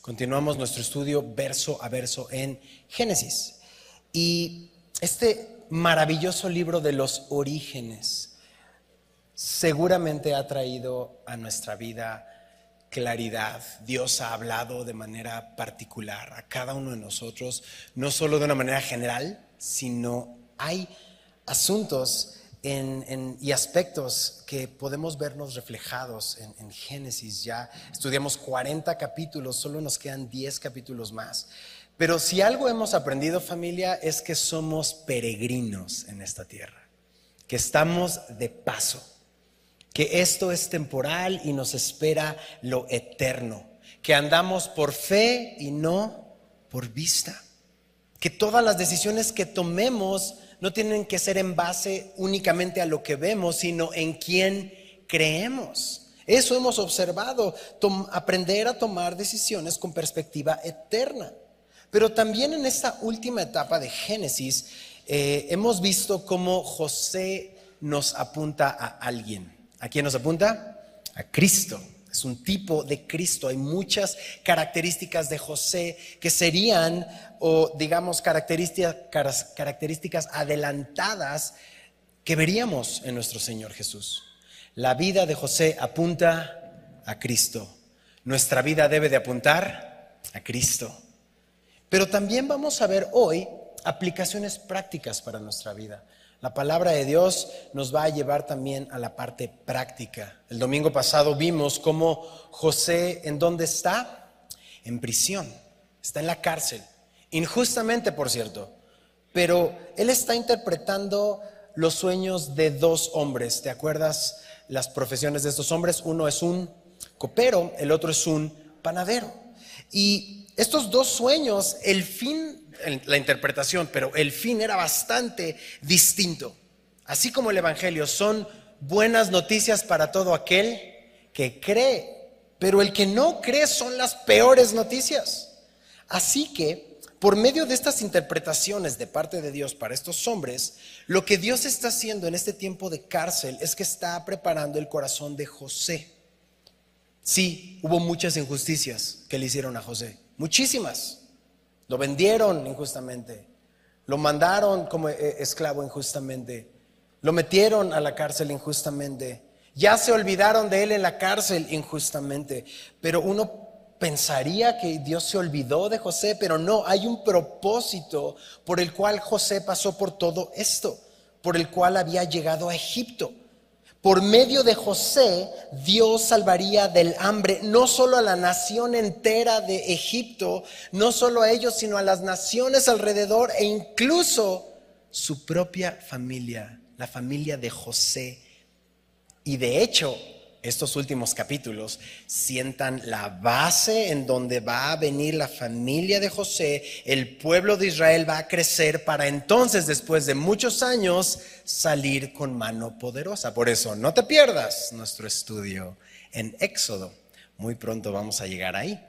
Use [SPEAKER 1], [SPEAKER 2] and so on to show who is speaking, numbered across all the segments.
[SPEAKER 1] Continuamos nuestro estudio verso a verso en Génesis. Y este maravilloso libro de los orígenes seguramente ha traído a nuestra vida claridad. Dios ha hablado de manera particular a cada uno de nosotros, no solo de una manera general, sino hay asuntos y aspectos que podemos vernos reflejados en, en, Génesis. Ya estudiamos 40 capítulos, solo nos quedan 10 capítulos más. Pero si algo hemos aprendido familia es que somos peregrinos en esta tierra, que estamos de paso, que esto es temporal y nos espera lo eterno, que andamos por fe y no por vista, que todas las decisiones que tomemos no tienen que ser en base únicamente a lo que vemos, sino en quién creemos. Eso hemos observado, aprender a tomar decisiones con perspectiva eterna. Pero también en esta última etapa de Génesis eh, hemos visto cómo José nos apunta a alguien. ¿A quién nos apunta? A Cristo. Es un tipo de Cristo. Hay muchas características de José que serían, o digamos, características, adelantadas que veríamos en nuestro Señor Jesús. La vida de José apunta a Cristo. Nuestra vida debe de apuntar a Cristo. Pero también vamos a ver hoy aplicaciones prácticas para nuestra vida. La palabra de Dios nos va a llevar también a la parte práctica. El domingo pasado vimos cómo José, ¿en dónde está? En prisión, está en la cárcel. Injustamente, por cierto. Pero él está interpretando los sueños de dos hombres. ¿Te acuerdas las profesiones de estos hombres? Uno es un copero, el otro es un panadero. Y estos dos sueños, el fin la interpretación, pero el fin era bastante distinto. Así como el Evangelio son buenas noticias para todo aquel que cree, pero el que no cree son las peores noticias. Así que, por medio de estas interpretaciones de parte de Dios para estos hombres, lo que Dios está haciendo en este tiempo de cárcel es que está preparando el corazón de José. Sí, hubo muchas injusticias que le hicieron a José, muchísimas. Lo vendieron injustamente. Lo mandaron como eh, esclavo injustamente. Lo metieron a la cárcel injustamente. Ya se olvidaron de él en la cárcel injustamente. Pero uno pensaría que Dios se olvidó de José, pero no, hay un propósito por el cual José pasó por todo esto, por el cual había llegado a Egipto. Por medio de José, Dios salvaría del hambre no solo a la nación entera de Egipto, no solo a ellos, sino a las naciones alrededor e incluso su propia familia, la familia de José. Y de hecho, estos últimos capítulos sientan la base en donde va a venir la familia de José, el pueblo de Israel va a crecer para entonces, después de muchos años, salir con mano poderosa. Por eso, no te pierdas nuestro estudio en Éxodo. Muy pronto vamos a llegar ahí.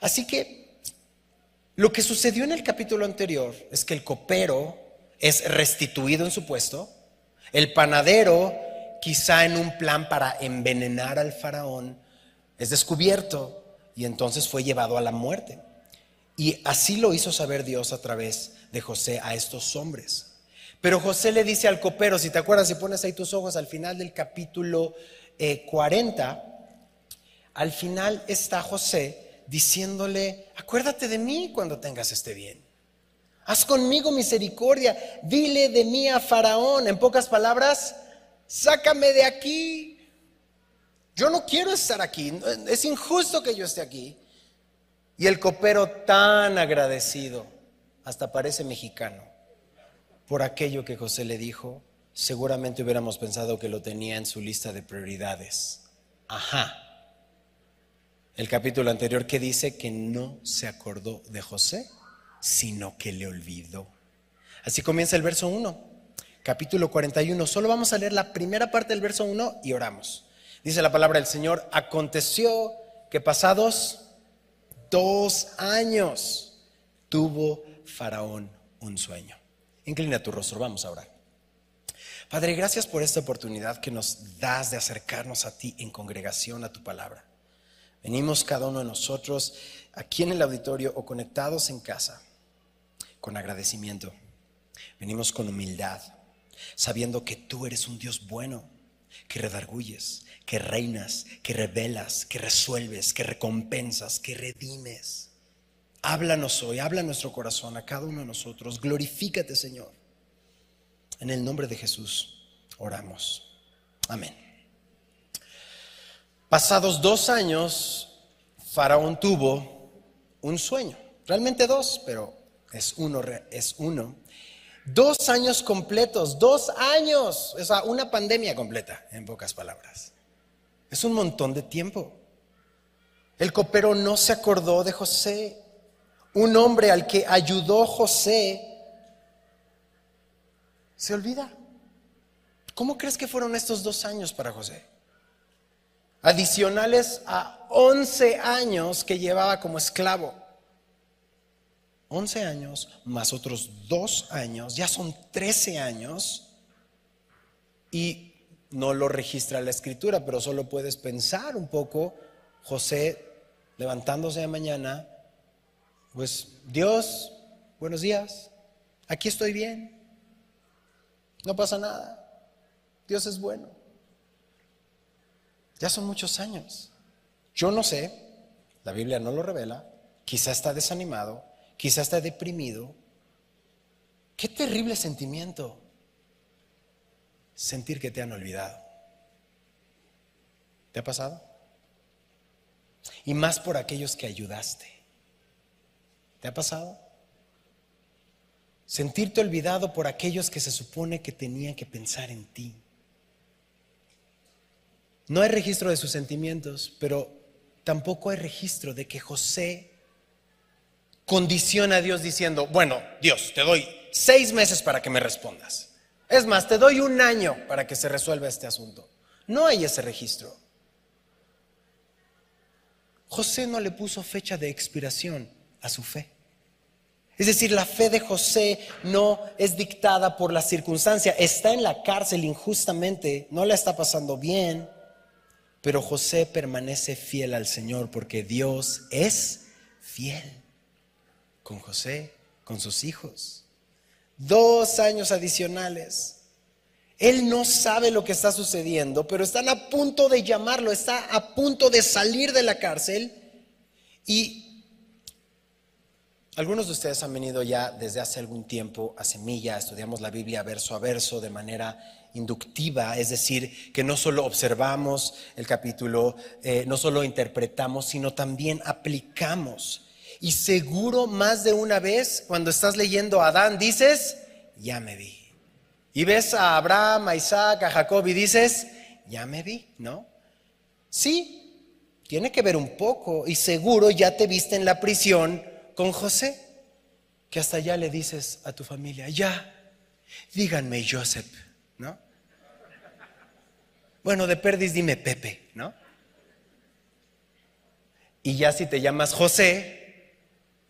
[SPEAKER 1] Así que lo que sucedió en el capítulo anterior es que el copero es restituido en su puesto, el panadero quizá en un plan para envenenar al faraón, es descubierto y entonces fue llevado a la muerte. Y así lo hizo saber Dios a través de José a estos hombres. Pero José le dice al copero, si te acuerdas, si pones ahí tus ojos al final del capítulo 40, eh, al final está José diciéndole, acuérdate de mí cuando tengas este bien. Haz conmigo misericordia, dile de mí a Faraón. En pocas palabras, sácame de aquí. Yo no quiero estar aquí, es injusto que yo esté aquí. Y el copero tan agradecido, hasta parece mexicano, por aquello que José le dijo, seguramente hubiéramos pensado que lo tenía en su lista de prioridades. Ajá. El capítulo anterior que dice que no se acordó de José, sino que le olvidó. Así comienza el verso 1 capítulo 41. Solo vamos a leer la primera parte del verso 1 y oramos. Dice la palabra del Señor, aconteció que pasados dos años tuvo Faraón un sueño. Inclina tu rostro, vamos a orar. Padre, gracias por esta oportunidad que nos das de acercarnos a ti en congregación, a tu palabra. Venimos cada uno de nosotros aquí en el auditorio o conectados en casa, con agradecimiento. Venimos con humildad, sabiendo que tú eres un Dios bueno, que redarguyes, que reinas, que revelas, que resuelves, que recompensas, que redimes. Háblanos hoy, habla nuestro corazón, a cada uno de nosotros. Glorifícate, Señor. En el nombre de Jesús oramos. Amén. Pasados dos años, Faraón tuvo un sueño. Realmente dos, pero es uno, es uno. Dos años completos, dos años. O sea, una pandemia completa, en pocas palabras. Es un montón de tiempo. El copero no se acordó de José. Un hombre al que ayudó José se olvida. ¿Cómo crees que fueron estos dos años para José? Adicionales a 11 años que llevaba como esclavo. 11 años más otros dos años, ya son 13 años y no lo registra la escritura, pero solo puedes pensar un poco, José levantándose de mañana, pues Dios, buenos días, aquí estoy bien, no pasa nada, Dios es bueno. Ya son muchos años. Yo no sé, la Biblia no lo revela, quizá está desanimado, quizá está deprimido. Qué terrible sentimiento sentir que te han olvidado. ¿Te ha pasado? Y más por aquellos que ayudaste. ¿Te ha pasado? Sentirte olvidado por aquellos que se supone que tenían que pensar en ti. No hay registro de sus sentimientos, pero tampoco hay registro de que José condiciona a Dios diciendo, bueno, Dios, te doy seis meses para que me respondas. Es más, te doy un año para que se resuelva este asunto. No hay ese registro. José no le puso fecha de expiración a su fe. Es decir, la fe de José no es dictada por la circunstancia. Está en la cárcel injustamente, no la está pasando bien, pero José permanece fiel al Señor porque Dios es fiel con José, con sus hijos. Dos años adicionales. Él no sabe lo que está sucediendo, pero están a punto de llamarlo, está a punto de salir de la cárcel. Y algunos de ustedes han venido ya desde hace algún tiempo a Semilla, estudiamos la Biblia verso a verso de manera inductiva, es decir, que no solo observamos el capítulo, eh, no solo interpretamos, sino también aplicamos y seguro más de una vez cuando estás leyendo a Adán dices, ya me vi. Y ves a Abraham, a Isaac, a Jacob y dices, ya me vi, ¿no? Sí, tiene que ver un poco y seguro ya te viste en la prisión con José, que hasta ya le dices a tu familia, ya, díganme Joseph, ¿no? Bueno, de perdiz dime Pepe, ¿no? Y ya si te llamas José,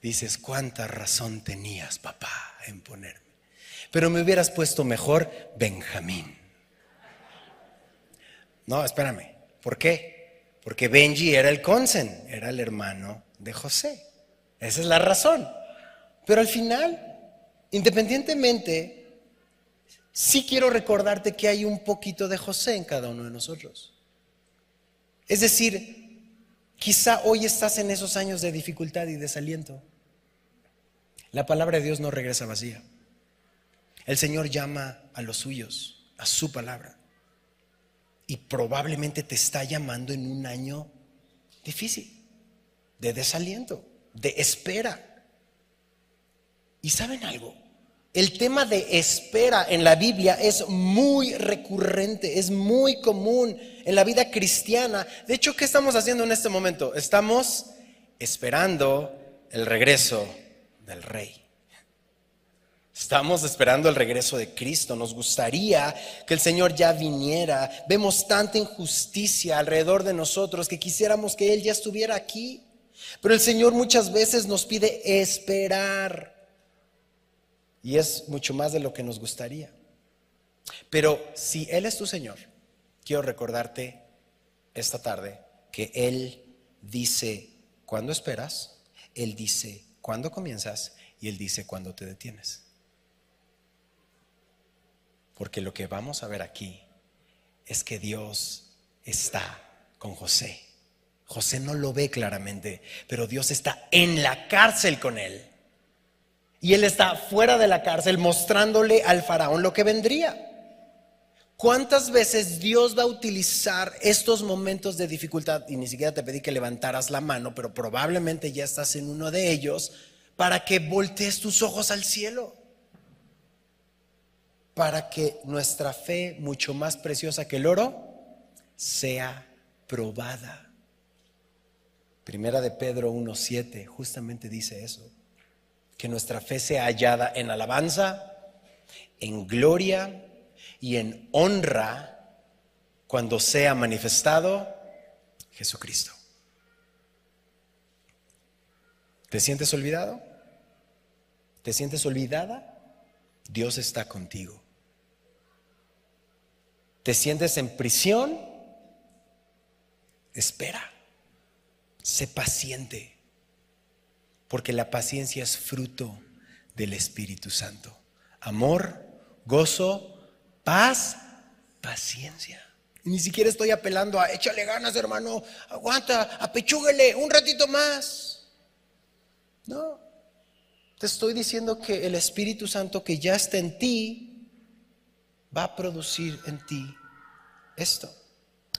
[SPEAKER 1] dices, cuánta razón tenías, papá, en ponerme. Pero me hubieras puesto mejor Benjamín. No, espérame. ¿Por qué? Porque Benji era el consen, era el hermano de José. Esa es la razón. Pero al final, independientemente, sí quiero recordarte que hay un poquito de José en cada uno de nosotros. Es decir, quizá hoy estás en esos años de dificultad y desaliento. La palabra de Dios no regresa vacía. El Señor llama a los suyos, a su palabra. Y probablemente te está llamando en un año difícil, de desaliento, de espera. ¿Y saben algo? El tema de espera en la Biblia es muy recurrente, es muy común en la vida cristiana. De hecho, ¿qué estamos haciendo en este momento? Estamos esperando el regreso del Rey. Estamos esperando el regreso de Cristo. Nos gustaría que el Señor ya viniera. Vemos tanta injusticia alrededor de nosotros que quisiéramos que Él ya estuviera aquí. Pero el Señor muchas veces nos pide esperar. Y es mucho más de lo que nos gustaría. Pero si Él es tu Señor, quiero recordarte esta tarde que Él dice, cuando esperas? Él dice cuándo comienzas y Él dice cuándo te detienes. Porque lo que vamos a ver aquí es que Dios está con José. José no lo ve claramente, pero Dios está en la cárcel con él. Y él está fuera de la cárcel mostrándole al faraón lo que vendría. ¿Cuántas veces Dios va a utilizar estos momentos de dificultad? Y ni siquiera te pedí que levantaras la mano, pero probablemente ya estás en uno de ellos para que voltees tus ojos al cielo. Para que nuestra fe, mucho más preciosa que el oro, sea probada. Primera de Pedro 1.7 justamente dice eso. Que nuestra fe sea hallada en alabanza, en gloria y en honra cuando sea manifestado Jesucristo. ¿Te sientes olvidado? ¿Te sientes olvidada? Dios está contigo. ¿Te sientes en prisión? Espera. Sé paciente. Porque la paciencia es fruto del Espíritu Santo. Amor, gozo, Paz, paciencia. ni siquiera estoy apelando a échale ganas, hermano, aguanta, apechúguele un ratito más. No, te estoy diciendo que el Espíritu Santo que ya está en ti va a producir en ti esto.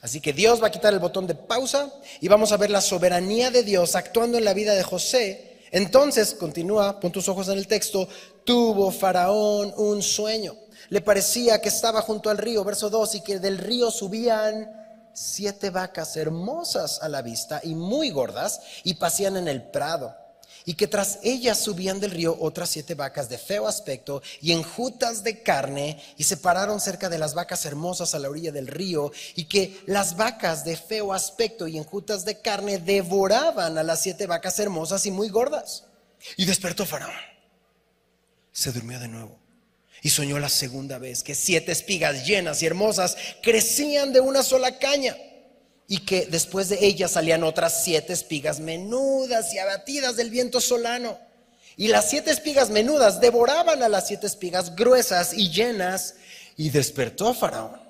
[SPEAKER 1] Así que Dios va a quitar el botón de pausa y vamos a ver la soberanía de Dios actuando en la vida de José. Entonces, continúa, pon tus ojos en el texto, tuvo Faraón un sueño le parecía que estaba junto al río, verso 2, y que del río subían siete vacas hermosas a la vista y muy gordas y pasían en el prado. Y que tras ellas subían del río otras siete vacas de feo aspecto y enjutas de carne y se pararon cerca de las vacas hermosas a la orilla del río y que las vacas de feo aspecto y enjutas de carne devoraban a las siete vacas hermosas y muy gordas. Y despertó Faraón. Se durmió de nuevo y soñó la segunda vez que siete espigas llenas y hermosas crecían de una sola caña y que después de ellas salían otras siete espigas menudas y abatidas del viento solano. Y las siete espigas menudas devoraban a las siete espigas gruesas y llenas y despertó a Faraón.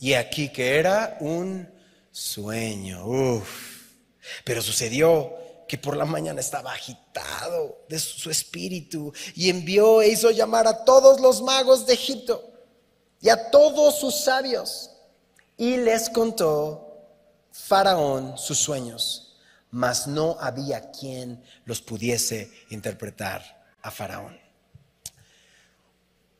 [SPEAKER 1] Y aquí que era un sueño. Uf. Pero sucedió que por la mañana estaba agitado de su espíritu y envió e hizo llamar a todos los magos de Egipto y a todos sus sabios y les contó Faraón sus sueños, mas no había quien los pudiese interpretar a Faraón.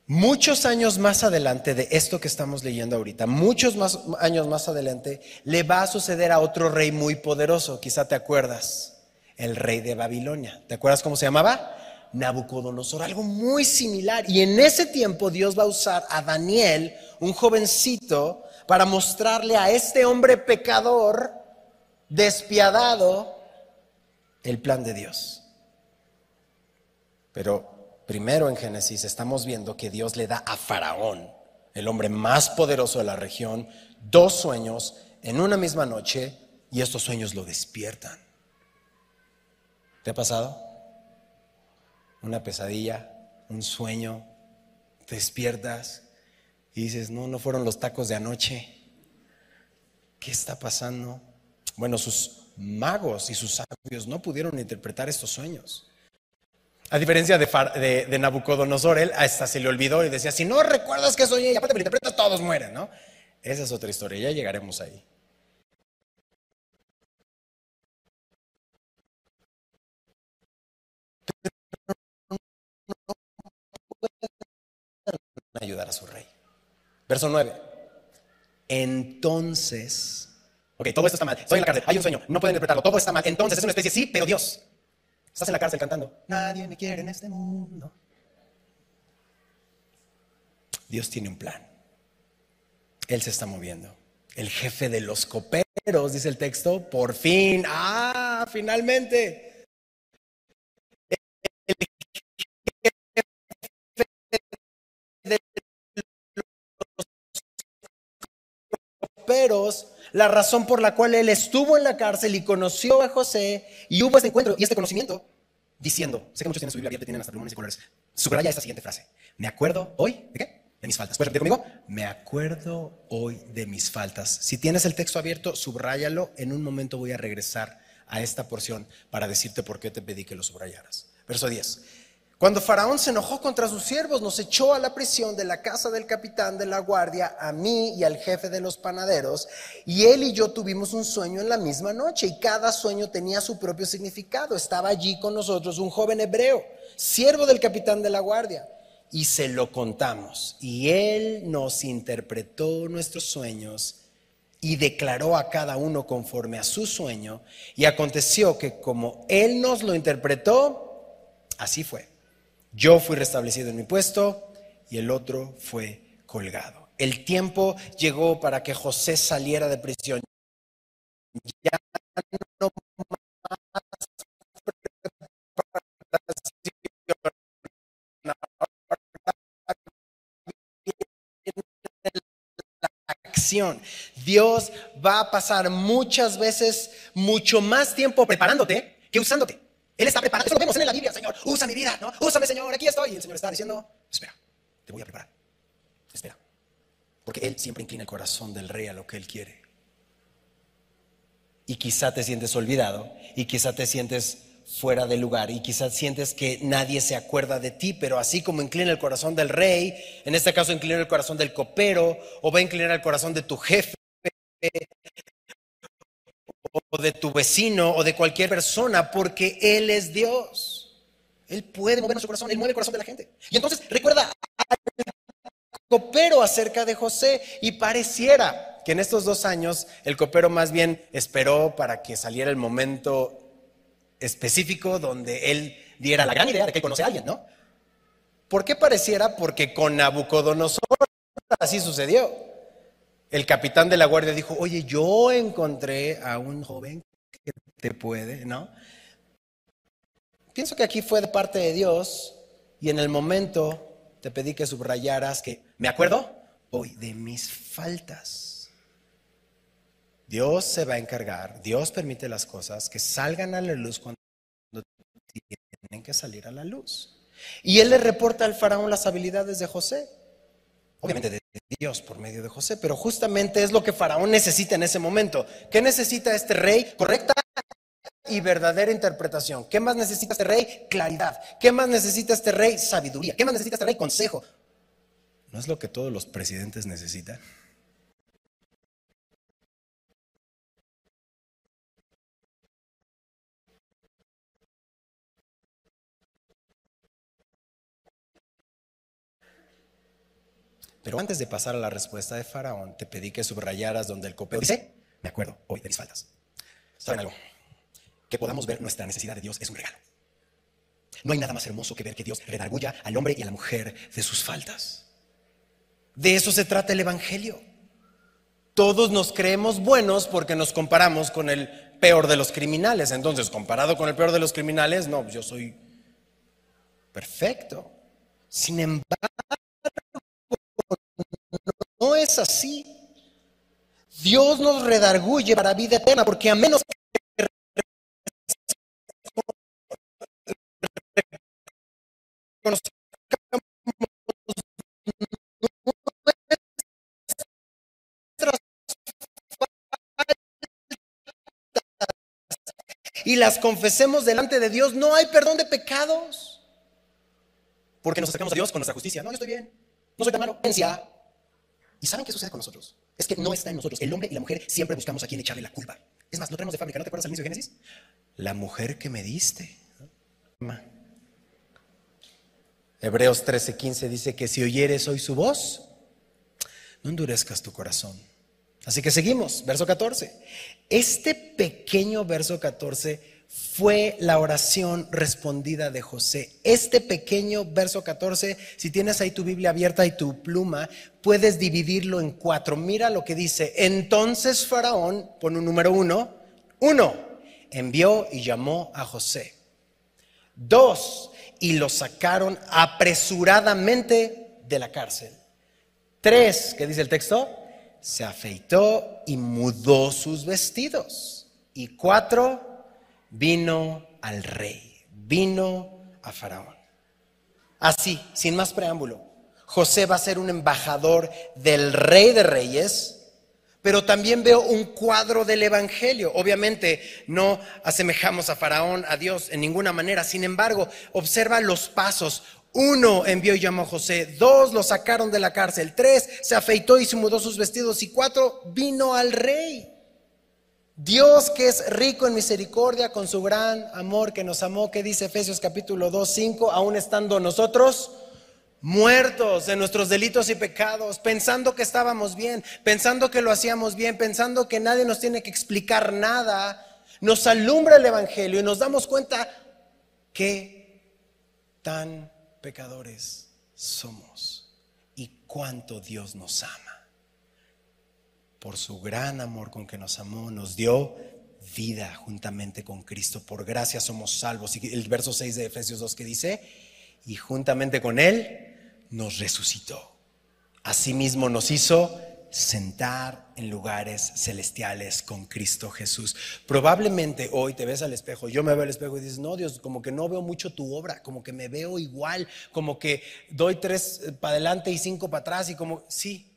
[SPEAKER 1] Muchos años más adelante de esto que estamos leyendo ahorita, muchos más años más adelante, le va a suceder a otro rey muy poderoso, quizá te acuerdas el rey de Babilonia. ¿Te acuerdas cómo se llamaba? Nabucodonosor, algo muy similar. Y en ese tiempo Dios va a usar a Daniel, un jovencito, para mostrarle a este hombre pecador, despiadado, el plan de Dios. Pero primero en Génesis estamos viendo que Dios le da a Faraón, el hombre más poderoso de la región, dos sueños en una misma noche y estos sueños lo despiertan. ¿Te ha pasado? Una pesadilla, un sueño, te despiertas y dices, no, no fueron los tacos de anoche. ¿Qué está pasando? Bueno, sus magos y sus sabios no pudieron interpretar estos sueños. A diferencia de, Nabucodonosor, él hasta se le olvidó y decía, si no recuerdas que soñé y aparte me interpretas, todos mueren, ¿no? Esa es otra historia, ya llegaremos ahí. Ayudar a su rey. Verso 9. Entonces, ok, todo esto está mal. Estoy en la cárcel, hay un sueño, no pueden interpretarlo, todo está mal. Entonces es una especie, sí, pero Dios. Estás en la cárcel cantando. Nadie me quiere en este mundo. Dios tiene un plan. Él se está moviendo. El jefe de los coperos, dice el texto, por fin, ah, finalmente la razón por la cual él estuvo en la cárcel y conoció a José y hubo este encuentro y este conocimiento diciendo, sé que muchos tienen su Biblia abierta tienen hasta plumones y colores, subraya esta siguiente frase, me acuerdo hoy, ¿de qué? De mis faltas. ¿Puedes repetir conmigo? Me acuerdo hoy de mis faltas. Si tienes el texto abierto, subráyalo. En un momento voy a regresar a esta porción para decirte por qué te pedí que lo subrayaras. Verso 10. Cuando Faraón se enojó contra sus siervos, nos echó a la prisión de la casa del capitán de la guardia, a mí y al jefe de los panaderos, y él y yo tuvimos un sueño en la misma noche, y cada sueño tenía su propio significado. Estaba allí con nosotros un joven hebreo, siervo del capitán de la guardia, y se lo contamos, y él nos interpretó nuestros sueños y declaró a cada uno conforme a su sueño, y aconteció que como él nos lo interpretó, así fue. Yo fui restablecido en mi puesto y el otro fue colgado. El tiempo llegó para que José saliera de prisión. Ya no más acción. Dios va a pasar muchas veces mucho más tiempo preparándote que usándote. Él está preparando. Eso lo vemos en la Biblia, Señor. Usa mi vida, ¿no? Úsame, Señor. Aquí estoy. Y el Señor está diciendo, espera, te voy a preparar. Espera. Porque Él siempre inclina el corazón del rey a lo que Él quiere. Y quizá te sientes olvidado. Y quizá te sientes fuera de lugar y quizás sientes que nadie se acuerda de ti, pero así como inclina el corazón del rey, en este caso inclina el corazón del copero o va a inclinar el corazón de tu jefe o de tu vecino o de cualquier persona, porque Él es Dios. Él puede mover nuestro corazón, Él mueve el corazón de la gente. Y entonces recuerda al copero acerca de José y pareciera que en estos dos años el copero más bien esperó para que saliera el momento específico donde él diera la gran idea de que conoce a alguien, ¿no? ¿Por qué pareciera? Porque con Nabucodonosor así sucedió. El capitán de la guardia dijo, oye, yo encontré a un joven que te puede, ¿no? Pienso que aquí fue de parte de Dios y en el momento te pedí que subrayaras que, ¿me acuerdo? Hoy de mis faltas. Dios se va a encargar, Dios permite las cosas que salgan a la luz cuando tienen que salir a la luz. Y él le reporta al faraón las habilidades de José. Obviamente de Dios por medio de José, pero justamente es lo que Faraón necesita en ese momento. ¿Qué necesita este rey? Correcta y verdadera interpretación. ¿Qué más necesita este rey? Claridad. ¿Qué más necesita este rey? Sabiduría. ¿Qué más necesita este rey? Consejo. ¿No es lo que todos los presidentes necesitan? Pero antes de pasar a la respuesta de Faraón, te pedí que subrayaras donde el copero dice, me acuerdo hoy de mis faltas. ¿Saben algo? Que podamos ver nuestra necesidad de Dios es un regalo. No hay nada más hermoso que ver que Dios redarguya al hombre y a la mujer de sus faltas. De eso se trata el Evangelio. Todos nos creemos buenos porque nos comparamos con el peor de los criminales. Entonces, comparado con el peor de los criminales, no, yo soy perfecto. Sin embargo, es así. Dios nos redarguye para vida eterna, porque a menos que y las confesemos delante de Dios, no hay perdón de pecados. Porque nos acercamos a Dios con nuestra justicia. No, yo estoy bien. No soy tan malo. ¿Y saben qué sucede con nosotros? Es que no está en nosotros. El hombre y la mujer siempre buscamos a quien echarle la culpa. Es más, no tenemos de fábrica. ¿No te acuerdas al inicio de Génesis? La mujer que me diste. Hebreos 13:15 dice que si oyeres hoy su voz, no endurezcas tu corazón. Así que seguimos, verso 14. Este pequeño verso 14 fue la oración respondida de José. Este pequeño verso 14, si tienes ahí tu Biblia abierta y tu pluma, puedes dividirlo en cuatro. Mira lo que dice. Entonces Faraón, pon un número uno, uno, envió y llamó a José. Dos, y lo sacaron apresuradamente de la cárcel. Tres, ¿qué dice el texto? se afeitó y mudó sus vestidos. Y cuatro, vino al rey, vino a Faraón. Así, sin más preámbulo, José va a ser un embajador del rey de reyes, pero también veo un cuadro del Evangelio. Obviamente no asemejamos a Faraón, a Dios, en ninguna manera. Sin embargo, observa los pasos. Uno envió y llamó a José, dos lo sacaron de la cárcel, tres se afeitó y se mudó sus vestidos y cuatro vino al rey. Dios que es rico en misericordia con su gran amor que nos amó, que dice Efesios capítulo 2, 5, aún estando nosotros muertos en nuestros delitos y pecados, pensando que estábamos bien, pensando que lo hacíamos bien, pensando que nadie nos tiene que explicar nada, nos alumbra el Evangelio y nos damos cuenta que tan pecadores somos y cuánto Dios nos ama por su gran amor con que nos amó, nos dio vida juntamente con Cristo. Por gracia somos salvos. Y el verso 6 de Efesios 2 que dice, y juntamente con Él nos resucitó. Asimismo nos hizo sentar en lugares celestiales con Cristo Jesús. Probablemente hoy te ves al espejo, yo me veo al espejo y dices, no Dios, como que no veo mucho tu obra, como que me veo igual, como que doy tres eh, para adelante y cinco para atrás y como, sí,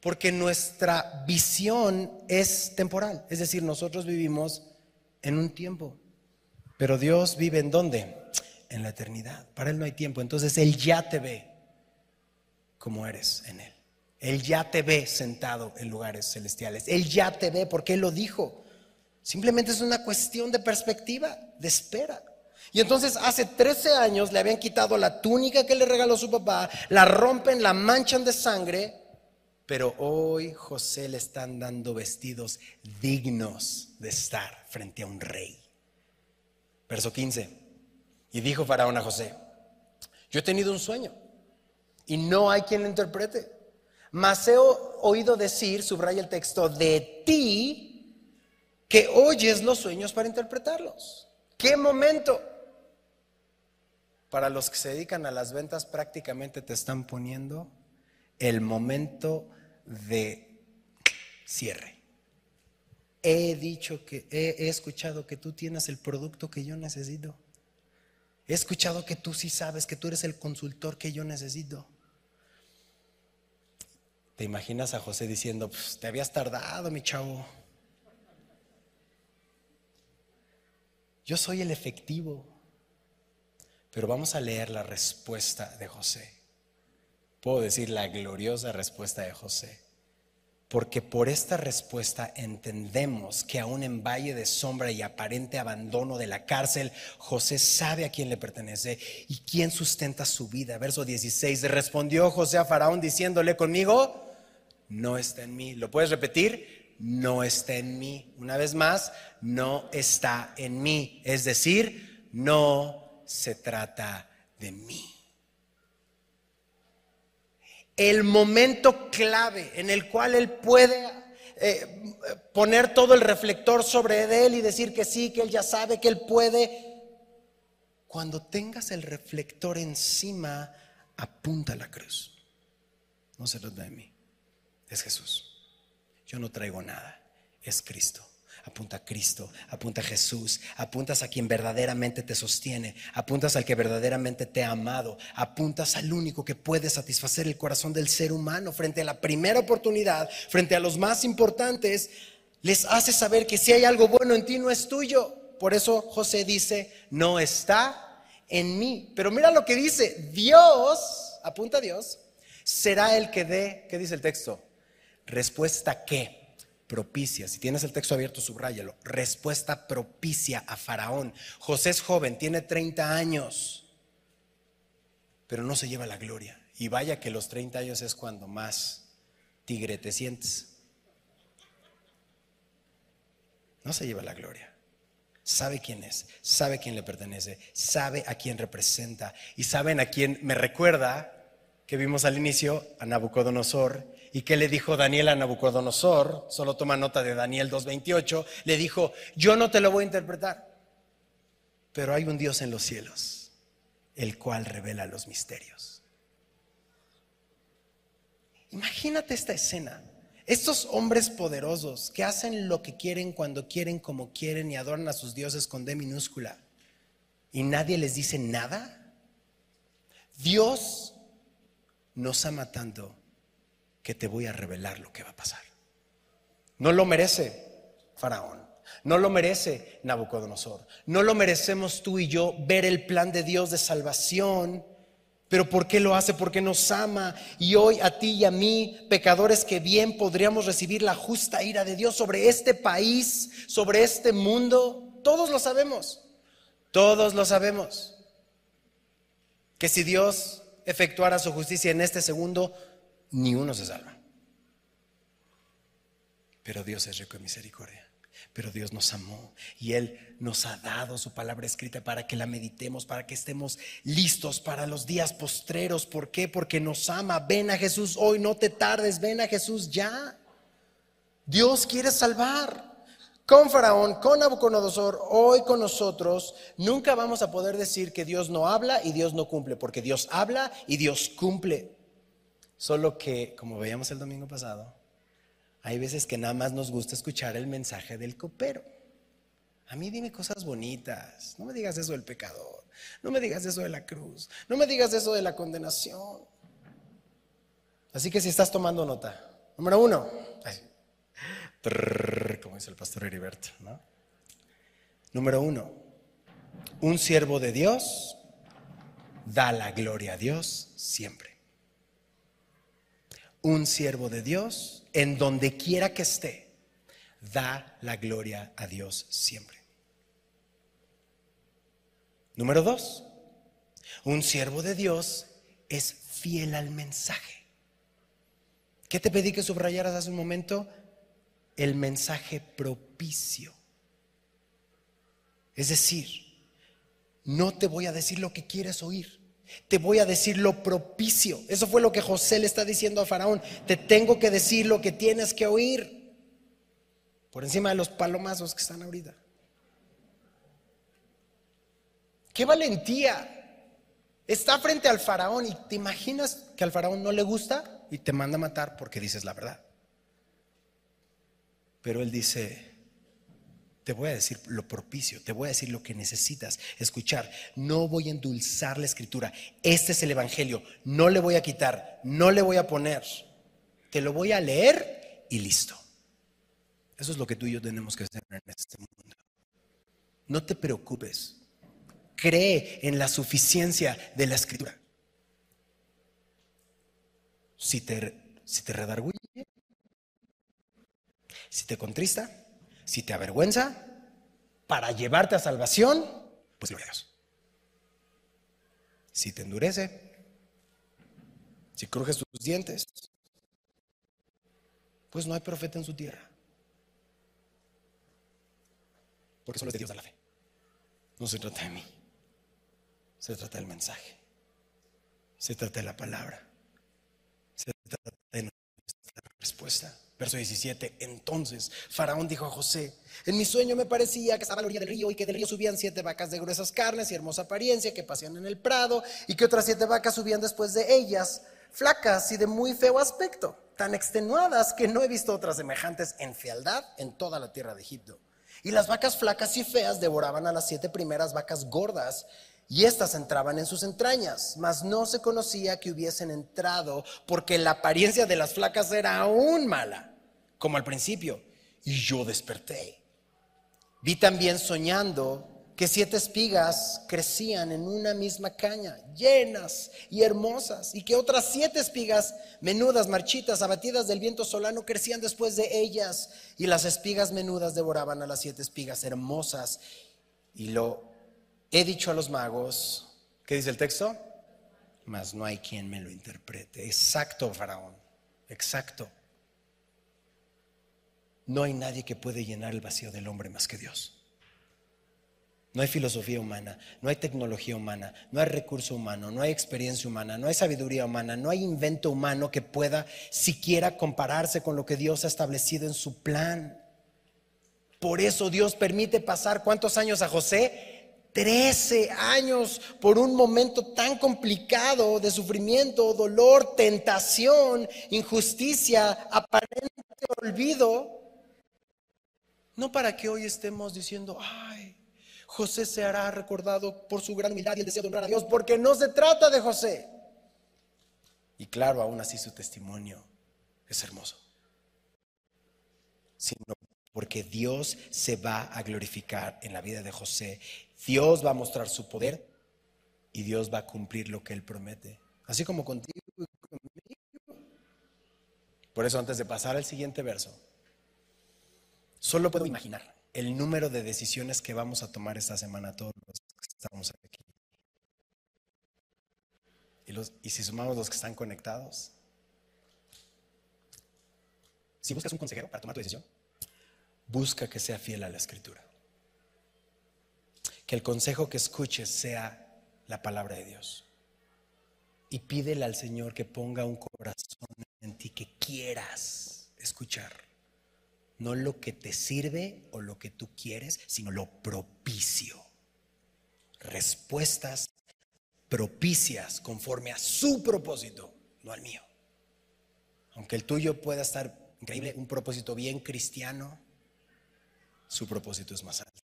[SPEAKER 1] porque nuestra visión es temporal. Es decir, nosotros vivimos en un tiempo, pero Dios vive en dónde? En la eternidad. Para Él no hay tiempo. Entonces Él ya te ve como eres en Él. Él ya te ve sentado en lugares celestiales. Él ya te ve porque Él lo dijo. Simplemente es una cuestión de perspectiva, de espera. Y entonces hace 13 años le habían quitado la túnica que le regaló su papá, la rompen, la manchan de sangre pero hoy José le están dando vestidos dignos de estar frente a un rey. Verso 15. Y dijo Faraón a José, yo he tenido un sueño y no hay quien lo interprete. Mas he oído decir, subraya el texto, de ti que oyes los sueños para interpretarlos. ¿Qué momento? Para los que se dedican a las ventas prácticamente te están poniendo el momento de cierre. He dicho que he, escuchado que tú tienes el producto que yo necesito. He escuchado que tú sí sabes que tú eres el consultor que yo necesito. ¿Te imaginas a José diciendo, pues, te habías tardado, mi chavo? Yo soy el efectivo. Pero vamos a leer la respuesta de José puedo decir la gloriosa respuesta de José. Porque por esta respuesta entendemos que aún en valle de sombra y aparente abandono de la cárcel, José sabe a quién le pertenece y quién sustenta su vida. Verso 16, respondió José a Faraón diciéndole conmigo, no está en mí. ¿Lo puedes repetir? No está en mí. Una vez más, no está en mí. Es decir, no se trata de mí el momento clave en el cual Él puede eh, poner todo el reflector sobre Él y decir que sí, que Él ya sabe, que Él puede. Cuando tengas el reflector encima, apunta a la cruz. No se trata de mí, es Jesús. Yo no traigo nada, es Cristo apunta a Cristo, apunta a Jesús, apuntas a quien verdaderamente te sostiene, apuntas al que verdaderamente te ha amado, apuntas al único que puede satisfacer el corazón del ser humano frente a la primera oportunidad, frente a los más importantes, les hace saber que si hay algo bueno en ti no es tuyo. Por eso José dice, no está en mí. Pero mira lo que dice, Dios, apunta a Dios, será el que dé, ¿qué dice el texto? Respuesta que propicia. Si tienes el texto abierto, subráyalo. Respuesta propicia a Faraón. José es joven, tiene 30 años, pero no se lleva la gloria. Y vaya que los 30 años es cuando más tigre te sientes. No se lleva la gloria. Sabe quién es, sabe quién le pertenece, sabe a quién representa y saben a quién me recuerda que vimos al inicio, a Nabucodonosor ¿Y qué le dijo Daniel a Nabucodonosor? Solo toma nota de Daniel 2.28. Le dijo, yo no te lo voy a interpretar, pero hay un Dios en los cielos, el cual revela los misterios. Imagínate esta escena Estos hombres poderosos que hacen lo que quieren cuando quieren, como quieren y adoran a sus dioses con D minúscula y nadie les dice nada, Dios nos ama tanto que te voy a revelar lo que va a pasar. No lo merece Faraón. No lo merece Nabucodonosor. No lo merecemos tú y yo ver el plan de Dios de salvación pero ¿por qué lo hace? Porque nos ama. Y hoy a ti y a mí, pecadores que bien podríamos recibir la justa ira de Dios sobre este país, sobre este mundo, todos lo sabemos. Todos lo sabemos. Que si Dios efectuara su justicia en este segundo, ni uno se salva. Pero Dios es rico en misericordia. Pero Dios nos amó y Él nos ha dado su palabra escrita para que la meditemos, para que estemos listos para los días postreros. ¿Por qué? Porque nos ama. Ven a Jesús hoy, no te tardes, ven a Jesús ya. Dios quiere salvar. Con Faraón, con Nabucodonosor, hoy con nosotros, nunca vamos a poder decir que Dios no habla y Dios no cumple, porque Dios habla y Dios cumple. Solo que, como veíamos el domingo pasado, hay veces que nada más nos gusta escuchar el mensaje del copero. A mí dime cosas bonitas. No me digas eso del pecador. No me digas eso de la cruz. No me digas eso de la condenación. Así que si estás tomando nota. Número uno. como dice el pastor Heriberto. Número uno. Un siervo de Dios da la gloria a Dios siempre. Un siervo de Dios en donde quiera que esté, da la gloria a Dios siempre. Número dos, un siervo de Dios es fiel al mensaje. ¿Qué te pedí que subrayaras hace un momento? El mensaje propicio. Es decir, no te voy a decir lo que quieres oír. Te voy a decir lo propicio. Eso fue lo que José le está diciendo a Faraón. Te tengo que decir lo que tienes que oír. Por encima de los palomazos que están ahorita. Qué valentía. Está frente al faraón y te imaginas que al faraón no le gusta y te manda a matar porque dices la verdad. Pero él dice, te voy a decir lo propicio, te voy a decir lo que necesitas escuchar. No voy a endulzar la escritura. Este es el Evangelio. No le voy a quitar, no le voy a poner. Te lo voy a leer y listo. Eso es lo que tú y yo tenemos que hacer en este mundo. No te preocupes. Cree en la suficiencia de la escritura. Si te, si te redarguye, si te contrista, si te avergüenza para llevarte a salvación, pues lo Dios. Si te endurece, si crujes tus dientes, pues no hay profeta en su tierra. Porque solo es de Dios da la fe. No se trata de mí. Se trata del mensaje. Se trata de la palabra. Se trata de nuestra respuesta. Verso 17, entonces Faraón dijo a José, en mi sueño me parecía que estaba a la orilla del río y que del río subían siete vacas de gruesas carnes y hermosa apariencia que pasean en el prado y que otras siete vacas subían después de ellas, flacas y de muy feo aspecto, tan extenuadas que no he visto otras semejantes en fealdad en toda la tierra de Egipto. Y las vacas flacas y feas devoraban a las siete primeras vacas gordas y éstas entraban en sus entrañas, mas no se conocía que hubiesen entrado, porque la apariencia de las flacas era aún mala, como al principio. Y yo desperté. Vi también soñando que siete espigas crecían en una misma caña, llenas y hermosas, y que otras siete espigas menudas, marchitas, abatidas del viento solano, crecían después de ellas, y las espigas menudas devoraban a las siete espigas hermosas. Y lo He dicho a los magos, ¿qué dice el texto? Mas no hay quien me lo interprete. Exacto, faraón, exacto. No hay nadie que puede llenar el vacío del hombre más que Dios. No hay filosofía humana, no hay tecnología humana, no hay recurso humano, no hay experiencia humana, no hay sabiduría humana, no hay invento humano que pueda siquiera compararse con lo que Dios ha establecido en su plan. Por eso Dios permite pasar cuántos años a José? Trece años por un momento tan complicado de sufrimiento, dolor, tentación, injusticia aparente olvido, no para que hoy estemos diciendo, ay, José se hará recordado por su gran humildad y el deseo de honrar a Dios, porque no se trata de José. Y claro, aún así su testimonio es hermoso. Sino porque Dios se va a glorificar en la vida de José. Dios va a mostrar su poder y Dios va a cumplir lo que Él promete. Así como contigo y conmigo. Por eso antes de pasar al siguiente verso, solo puedo imaginar el número de decisiones que vamos a tomar esta semana todos los que estamos aquí. Y, y si sumamos los que están conectados, si buscas un consejero para tomar tu decisión, busca que sea fiel a la escritura. Que el consejo que escuches sea la palabra de Dios. Y pídele al Señor que ponga un corazón en ti que quieras escuchar. No lo que te sirve o lo que tú quieres, sino lo propicio. Respuestas propicias conforme a su propósito, no al mío. Aunque el tuyo pueda estar increíble, un propósito bien cristiano, su propósito es más alto.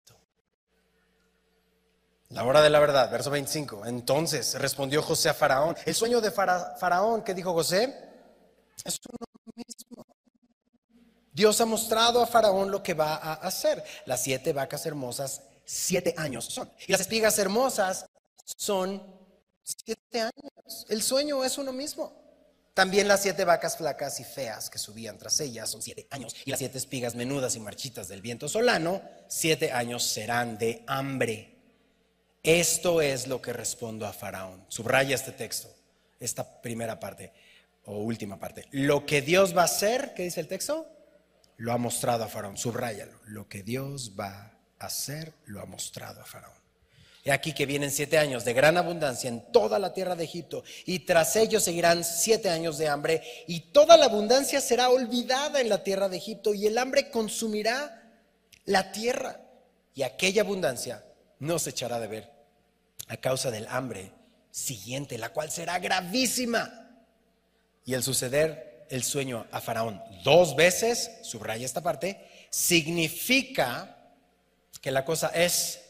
[SPEAKER 1] La hora de la verdad, verso 25. Entonces respondió José a Faraón. El sueño de Faraón que dijo José es uno mismo. Dios ha mostrado a Faraón lo que va a hacer. Las siete vacas hermosas, siete años son. Y las espigas hermosas son siete años. El sueño es uno mismo. También las siete vacas flacas y feas que subían tras ellas son siete años. Y las siete espigas menudas y marchitas del viento solano, siete años serán de hambre. Esto es lo que respondo a Faraón. Subraya este texto, esta primera parte o última parte. Lo que Dios va a hacer, ¿qué dice el texto? Lo ha mostrado a Faraón. Subráyalo. Lo que Dios va a hacer, lo ha mostrado a Faraón. He aquí que vienen siete años de gran abundancia en toda la tierra de Egipto, y tras ellos seguirán siete años de hambre, y toda la abundancia será olvidada en la tierra de Egipto, y el hambre consumirá la tierra, y aquella abundancia no se echará de ver a causa del hambre siguiente, la cual será gravísima. Y el suceder el sueño a Faraón dos veces, subraya esta parte, significa que la cosa es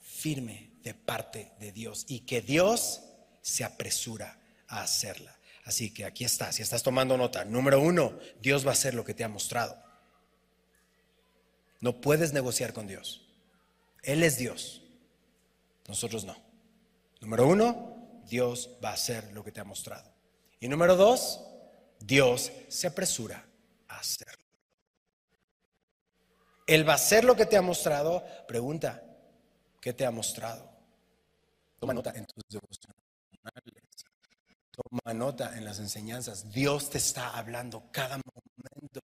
[SPEAKER 1] firme de parte de Dios y que Dios se apresura a hacerla. Así que aquí está, si estás tomando nota, número uno, Dios va a hacer lo que te ha mostrado. No puedes negociar con Dios. Él es Dios, nosotros no. Número uno, Dios va a hacer lo que te ha mostrado. Y número dos, Dios se apresura a hacerlo. Él va a hacer lo que te ha mostrado. Pregunta, ¿qué te ha mostrado? Toma nota en tus devocionales. Toma nota en las enseñanzas. Dios te está hablando cada momento.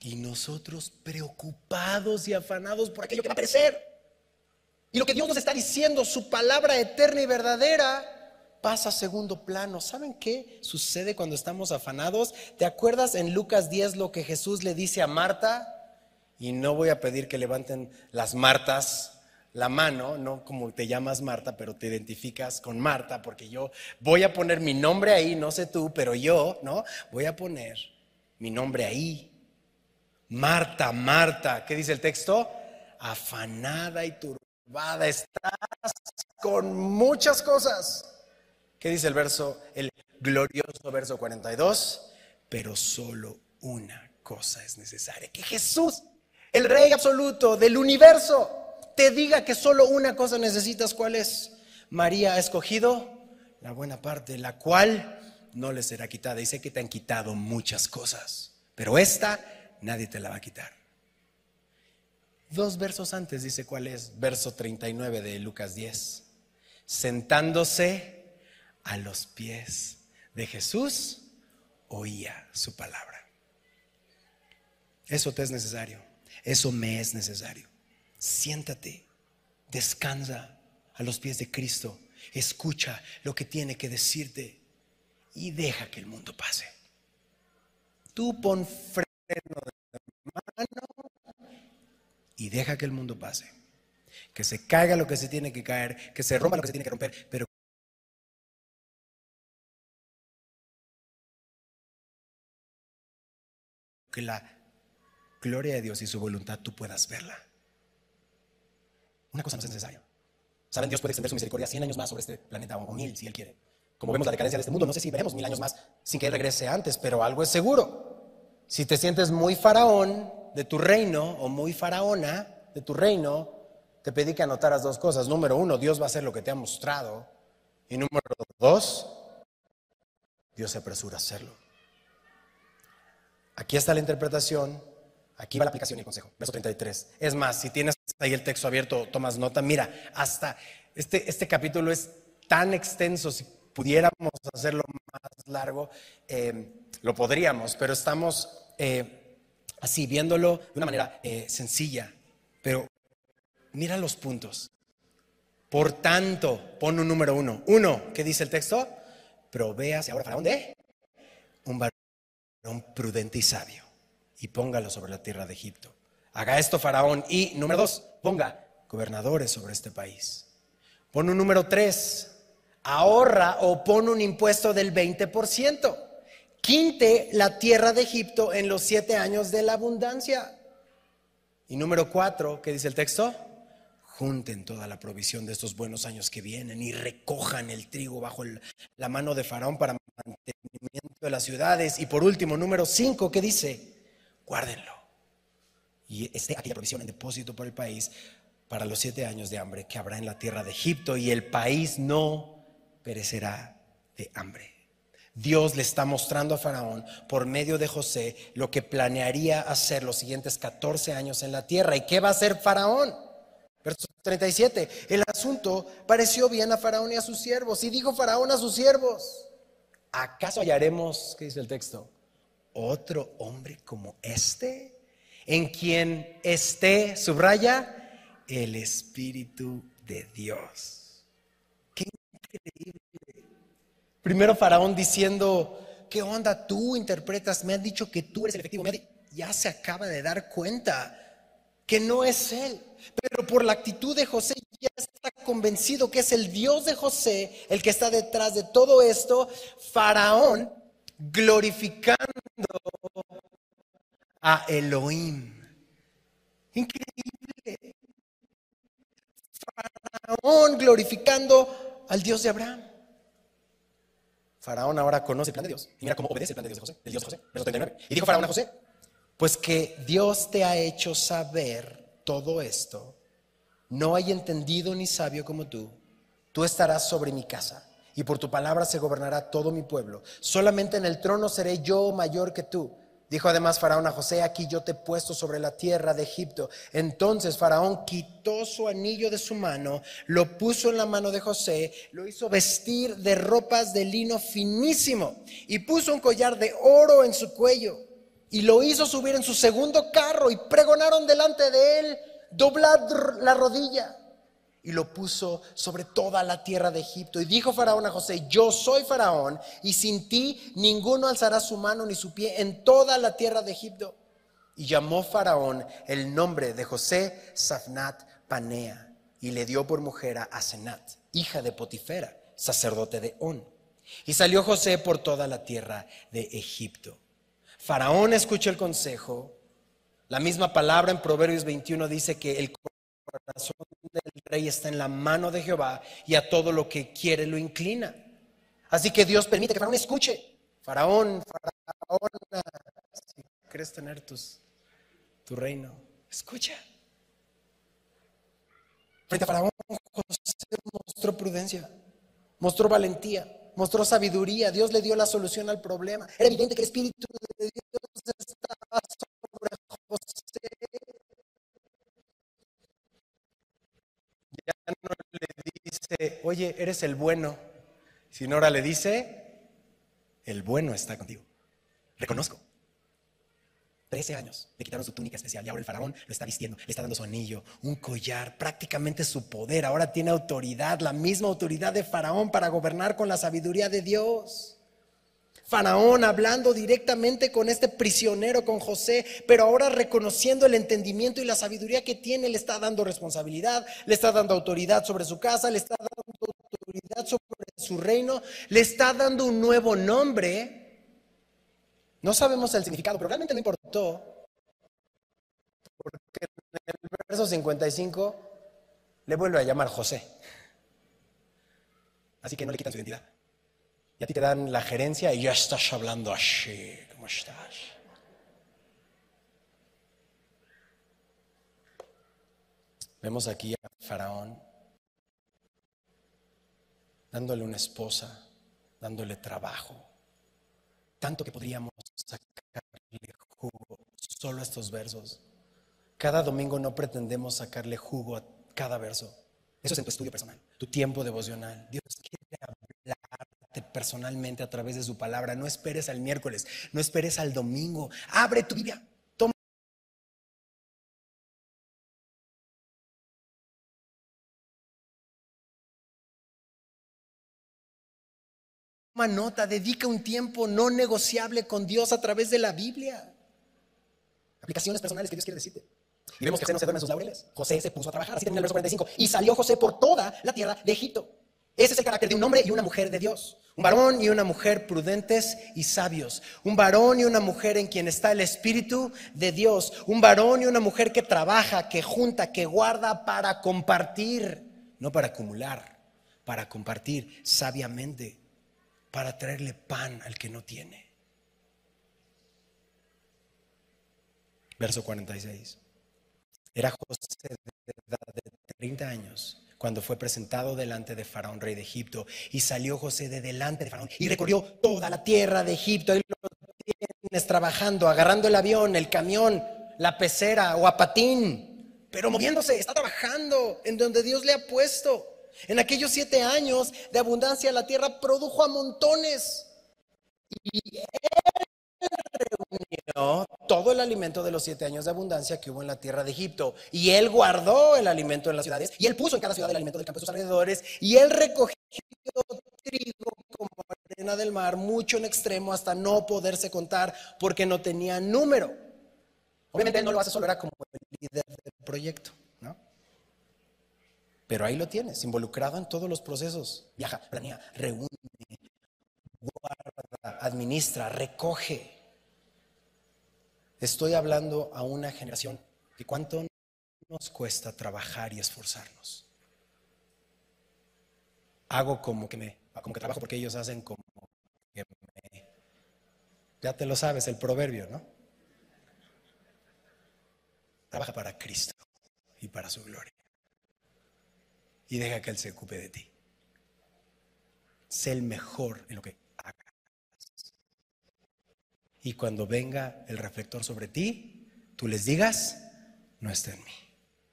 [SPEAKER 1] Y nosotros preocupados y afanados por aquello que va a aparecer. Y lo que Dios nos está diciendo, su palabra eterna y verdadera, pasa a segundo plano. ¿Saben qué sucede cuando estamos afanados? ¿Te acuerdas en Lucas 10 lo que Jesús le dice a Marta? Y no voy a pedir que levanten las Martas la mano, no como te llamas Marta, pero te identificas con Marta, porque yo voy a poner mi nombre ahí, no sé tú, pero yo, ¿no? Voy a poner mi nombre ahí. Marta, Marta, ¿qué dice el texto? Afanada y turbada estás con muchas cosas. ¿Qué dice el verso, el glorioso verso 42? Pero solo una cosa es necesaria, que Jesús, el Rey absoluto del universo, te diga que solo una cosa necesitas, ¿cuál es? María ha escogido la buena parte, la cual no le será quitada. Y sé que te han quitado muchas cosas, pero esta nadie te la va a quitar. Dos versos antes dice cuál es, verso 39 de Lucas 10. Sentándose a los pies de Jesús, oía su palabra. Eso te es necesario, eso me es necesario. Siéntate, descansa a los pies de Cristo, escucha lo que tiene que decirte y deja que el mundo pase. Tú pon freno de mano y deja que el mundo pase. Que se caiga lo que se tiene que caer, que se rompa lo que se tiene que romper, pero que la gloria de Dios y su voluntad tú puedas verla. Una cosa no es necesaria. Saben, Dios puede extender su misericordia 100 años más sobre este planeta o mil si Él quiere. Como vemos la decadencia de este mundo, no sé si veremos mil años más sin que Él regrese antes, pero algo es seguro. Si te sientes muy faraón de tu reino o muy faraona de tu reino, te pedí que anotaras dos cosas. Número uno, Dios va a hacer lo que te ha mostrado. Y número dos, Dios se apresura a hacerlo. Aquí está la interpretación, aquí va la aplicación y el consejo. Verso 33. Es más, si tienes ahí el texto abierto, tomas nota. Mira, hasta este, este capítulo es tan extenso, si pudiéramos hacerlo más largo, eh, lo podríamos, pero estamos eh, así viéndolo de una manera eh, sencilla. Pero mira los puntos. Por tanto, pon un número uno. Uno, ¿qué dice el texto? Provéase ahora para dónde? Un varón prudente y sabio y póngalo sobre la tierra de Egipto. Haga esto Faraón y número dos, ponga gobernadores sobre este país. Pon un número tres, ahorra o pon un impuesto del 20%. Quinte la tierra de Egipto en los siete años de la abundancia. Y número cuatro, ¿qué dice el texto? Junten toda la provisión de estos buenos años que vienen y recojan el trigo bajo la mano de Faraón para mantenimiento de las ciudades. Y por último, número cinco, ¿qué dice? Guárdenlo. Y esté aquí la provisión en depósito por el país para los siete años de hambre que habrá en la tierra de Egipto y el país no perecerá de hambre. Dios le está mostrando a Faraón por medio de José lo que planearía hacer los siguientes 14 años en la tierra. ¿Y qué va a hacer Faraón? Verso 37. El asunto pareció bien a Faraón y a sus siervos. Y dijo Faraón a sus siervos, ¿acaso hallaremos, qué dice el texto? Otro hombre como este, en quien esté, subraya, el Espíritu de Dios. Qué increíble. Primero Faraón diciendo, ¿qué onda tú interpretas? Me han dicho que tú eres el efectivo. Ya se acaba de dar cuenta que no es él. Pero por la actitud de José ya está convencido que es el Dios de José el que está detrás de todo esto. Faraón glorificando a Elohim. Increíble. Faraón glorificando al Dios de Abraham. Faraón ahora conoce el plan de Dios. Y mira cómo obedece el plan de Dios de José, del Dios de José. Verso 39. Y dijo Faraón a José, pues que Dios te ha hecho saber todo esto. No hay entendido ni sabio como tú. Tú estarás sobre mi casa y por tu palabra se gobernará todo mi pueblo. Solamente en el trono seré yo mayor que tú Dijo además Faraón a José, aquí yo te he puesto sobre la tierra de Egipto. Entonces Faraón quitó su anillo de su mano, lo puso en la mano de José, lo hizo vestir de ropas de lino finísimo y puso un collar de oro en su cuello y lo hizo subir en su segundo carro y pregonaron delante de él, doblad la rodilla y lo puso sobre toda la tierra de Egipto. Y dijo Faraón a José, yo soy Faraón, y sin ti ninguno alzará su mano ni su pie en toda la tierra de Egipto. Y llamó Faraón el nombre de José Safnat Panea, y le dio por mujer a Asenat, hija de Potifera, sacerdote de On. Y salió José por toda la tierra de Egipto. Faraón escuchó el consejo. La misma palabra en Proverbios 21 dice que el corazón del rey está en la mano de Jehová y a todo lo que quiere lo inclina. Así que Dios permite que Faraón escuche. Faraón, Faraón, si quieres tener tus, tu reino, escucha. Frente a Faraón, mostró prudencia, mostró valentía, mostró sabiduría. Dios le dio la solución al problema. Era evidente que el Espíritu de Dios estaba sobre José no le dice, oye, eres el bueno, sino ahora le dice, el bueno está contigo. Reconozco. Trece años, le quitaron su túnica especial y ahora el faraón lo está vistiendo, le está dando su anillo, un collar, prácticamente su poder. Ahora tiene autoridad, la misma autoridad de faraón para gobernar con la sabiduría de Dios. Faraón hablando directamente con este prisionero, con José, pero ahora reconociendo el entendimiento y la sabiduría que tiene, le está dando responsabilidad, le está dando autoridad sobre su casa, le está dando autoridad sobre su reino, le está dando un nuevo nombre. No sabemos el significado, pero realmente no importa. notó, porque en el verso 55 le vuelve a llamar José. Así que no le quitan su identidad. Y a ti te dan la gerencia y ya estás hablando así. ¿Cómo estás? Vemos aquí a Faraón dándole una esposa, dándole trabajo, tanto que podríamos sacarle jugo solo a estos versos. Cada domingo no pretendemos sacarle jugo a cada verso. Eso es en tu estudio personal, tu tiempo devocional. Dios quiere hablarte personalmente a través de su palabra. No esperes al miércoles, no esperes al domingo. Abre tu Biblia, Nota, dedica un tiempo no negociable con Dios a través de la Biblia. Aplicaciones personales que Dios quiere decirte. Y vemos que José no se duerme en sus laureles. José se puso a trabajar, así termina el verso 45. Y salió José por toda la tierra de Egipto. Ese es el carácter de un hombre y una mujer de Dios. Un varón y una mujer prudentes y sabios. Un varón y una mujer en quien está el Espíritu de Dios. Un varón y una mujer que trabaja, que junta, que guarda para compartir, no para acumular, para compartir sabiamente para traerle pan al que no tiene. Verso 46. Era José de edad de 30 años cuando fue presentado delante de Faraón, rey de Egipto, y salió José de delante de Faraón y recorrió toda la tierra de Egipto. Ahí lo tienes trabajando, agarrando el avión, el camión, la pecera o a patín, pero moviéndose, está trabajando en donde Dios le ha puesto. En aquellos siete años de abundancia la tierra produjo a montones. Y él reunió todo el alimento de los siete años de abundancia que hubo en la tierra de Egipto. Y él guardó el alimento en las ciudades. Y él puso en cada ciudad el alimento del campo de sus alrededores. Y él recogió trigo como arena del mar, mucho en extremo, hasta no poderse contar porque no tenía número. Obviamente él no lo hace solo, era como el líder del proyecto. Pero ahí lo tienes, involucrado en todos los procesos. Viaja, planea, reúne, guarda, administra, recoge. Estoy hablando a una generación que cuánto nos cuesta trabajar y esforzarnos. Hago como que me, como que trabajo porque ellos hacen como que me. Ya te lo sabes, el proverbio, ¿no? Trabaja para Cristo y para su gloria y deja que Él se ocupe de ti. Sé el mejor en lo que hagas. Y cuando venga el reflector sobre ti, tú les digas, no está en mí,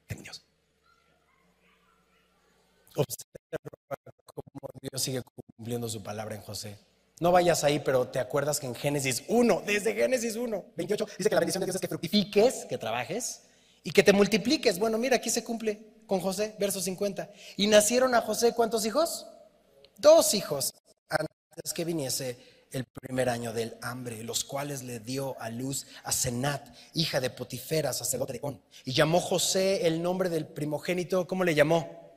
[SPEAKER 1] en Dios. Observa cómo Dios sigue cumpliendo su palabra en José. No vayas ahí, pero te acuerdas que en Génesis 1, desde Génesis 1, 28, dice que la bendición de Dios es que fructifiques, que trabajes y que te multipliques. Bueno, mira, aquí se cumple con José, verso 50. Y nacieron a José cuántos hijos? Dos hijos antes que viniese el primer año del hambre, los cuales le dio a luz a Senat, hija de Potifera, sacerdote de. Y llamó José el nombre del primogénito, ¿cómo le llamó?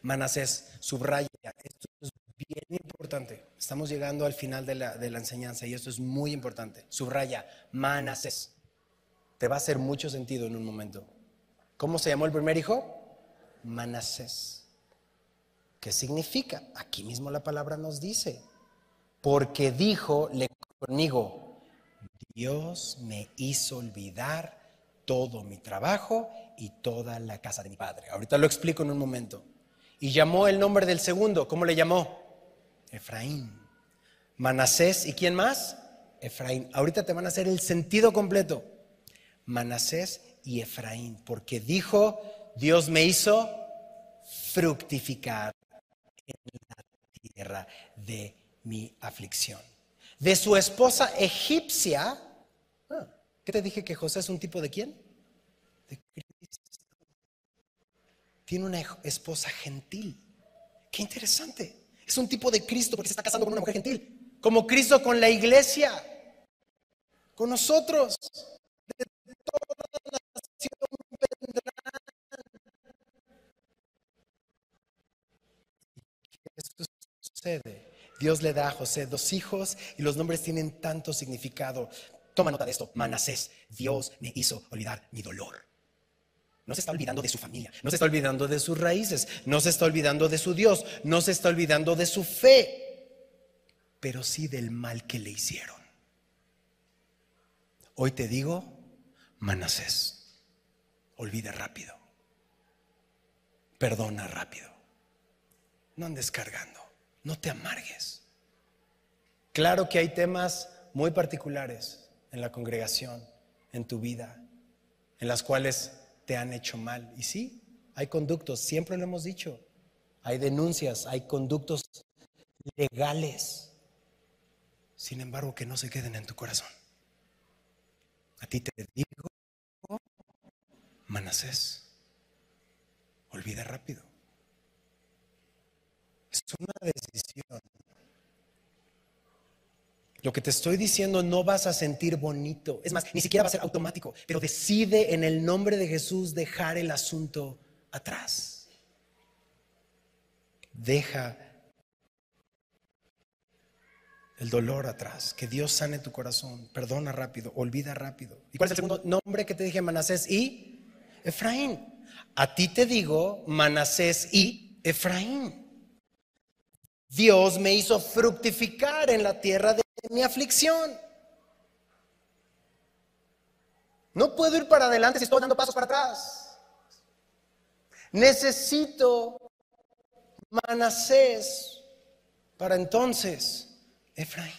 [SPEAKER 1] Manasés, subraya. Esto es bien importante. Estamos llegando al final de la, de la enseñanza y esto es muy importante. Subraya, Manasés. Te va a hacer mucho sentido en un momento. ¿Cómo se llamó el primer hijo? Manasés. ¿Qué significa? Aquí mismo la palabra nos dice. Porque dijo, le conmigo, Dios me hizo olvidar todo mi trabajo y toda la casa de mi padre. Ahorita lo explico en un momento. Y llamó el nombre del segundo. ¿Cómo le llamó? Efraín. Manasés. ¿Y quién más? Efraín. Ahorita te van a hacer el sentido completo. Manasés y Efraín, porque dijo, Dios me hizo fructificar en la tierra de mi aflicción. De su esposa egipcia, ah, ¿qué te dije que José es un tipo de quién? De Cristo. Tiene una esposa gentil. Qué interesante. Es un tipo de Cristo porque se está casando con una mujer gentil. Como Cristo con la iglesia, con nosotros. Dios le da a José dos hijos y los nombres tienen tanto significado. Toma nota de esto, Manasés, Dios me hizo olvidar mi dolor. No se está olvidando de su familia, no se está olvidando de sus raíces, no se está olvidando de su Dios, no se está olvidando de su fe, pero sí del mal que le hicieron. Hoy te digo, Manasés, olvida rápido, perdona rápido, no andes cargando, no te amargues. Claro que hay temas muy particulares en la congregación, en tu vida, en las cuales te han hecho mal. Y sí, hay conductos, siempre lo hemos dicho, hay denuncias, hay conductos legales, sin embargo que no se queden en tu corazón. A ti te digo, Manasés, olvida rápido. Es una decisión. Lo que te estoy diciendo no vas a sentir bonito. Es más, ni siquiera va a ser automático. Pero decide en el nombre de Jesús dejar el asunto atrás. Deja el dolor atrás. Que Dios sane tu corazón. Perdona rápido. Olvida rápido. ¿Y cuál es el segundo nombre que te dije, Manasés y Efraín? A ti te digo, Manasés y Efraín. Dios me hizo fructificar en la tierra de mi aflicción. No puedo ir para adelante si estoy dando pasos para atrás. Necesito Manasés para entonces Efraín.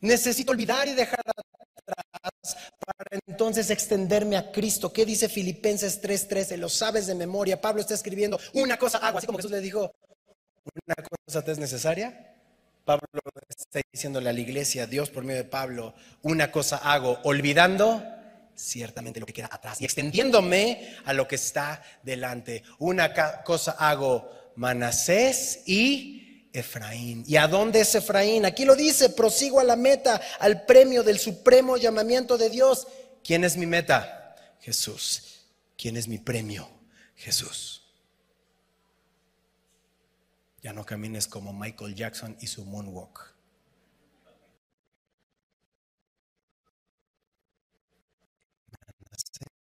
[SPEAKER 1] Necesito olvidar y dejar para entonces extenderme a Cristo. ¿Qué dice Filipenses 3:13? Lo sabes de memoria. Pablo está escribiendo una cosa hago, así como Jesús le dijo, una cosa te es necesaria, Pablo está diciéndole a la iglesia, Dios por medio de Pablo, una cosa hago, olvidando ciertamente lo que queda atrás y extendiéndome a lo que está delante. Una cosa hago, Manasés y Efraín. ¿Y a dónde es Efraín? Aquí lo dice, prosigo a la meta, al premio del supremo llamamiento de Dios. ¿Quién es mi meta? Jesús. ¿Quién es mi premio? Jesús. Ya no camines como Michael Jackson y su moonwalk.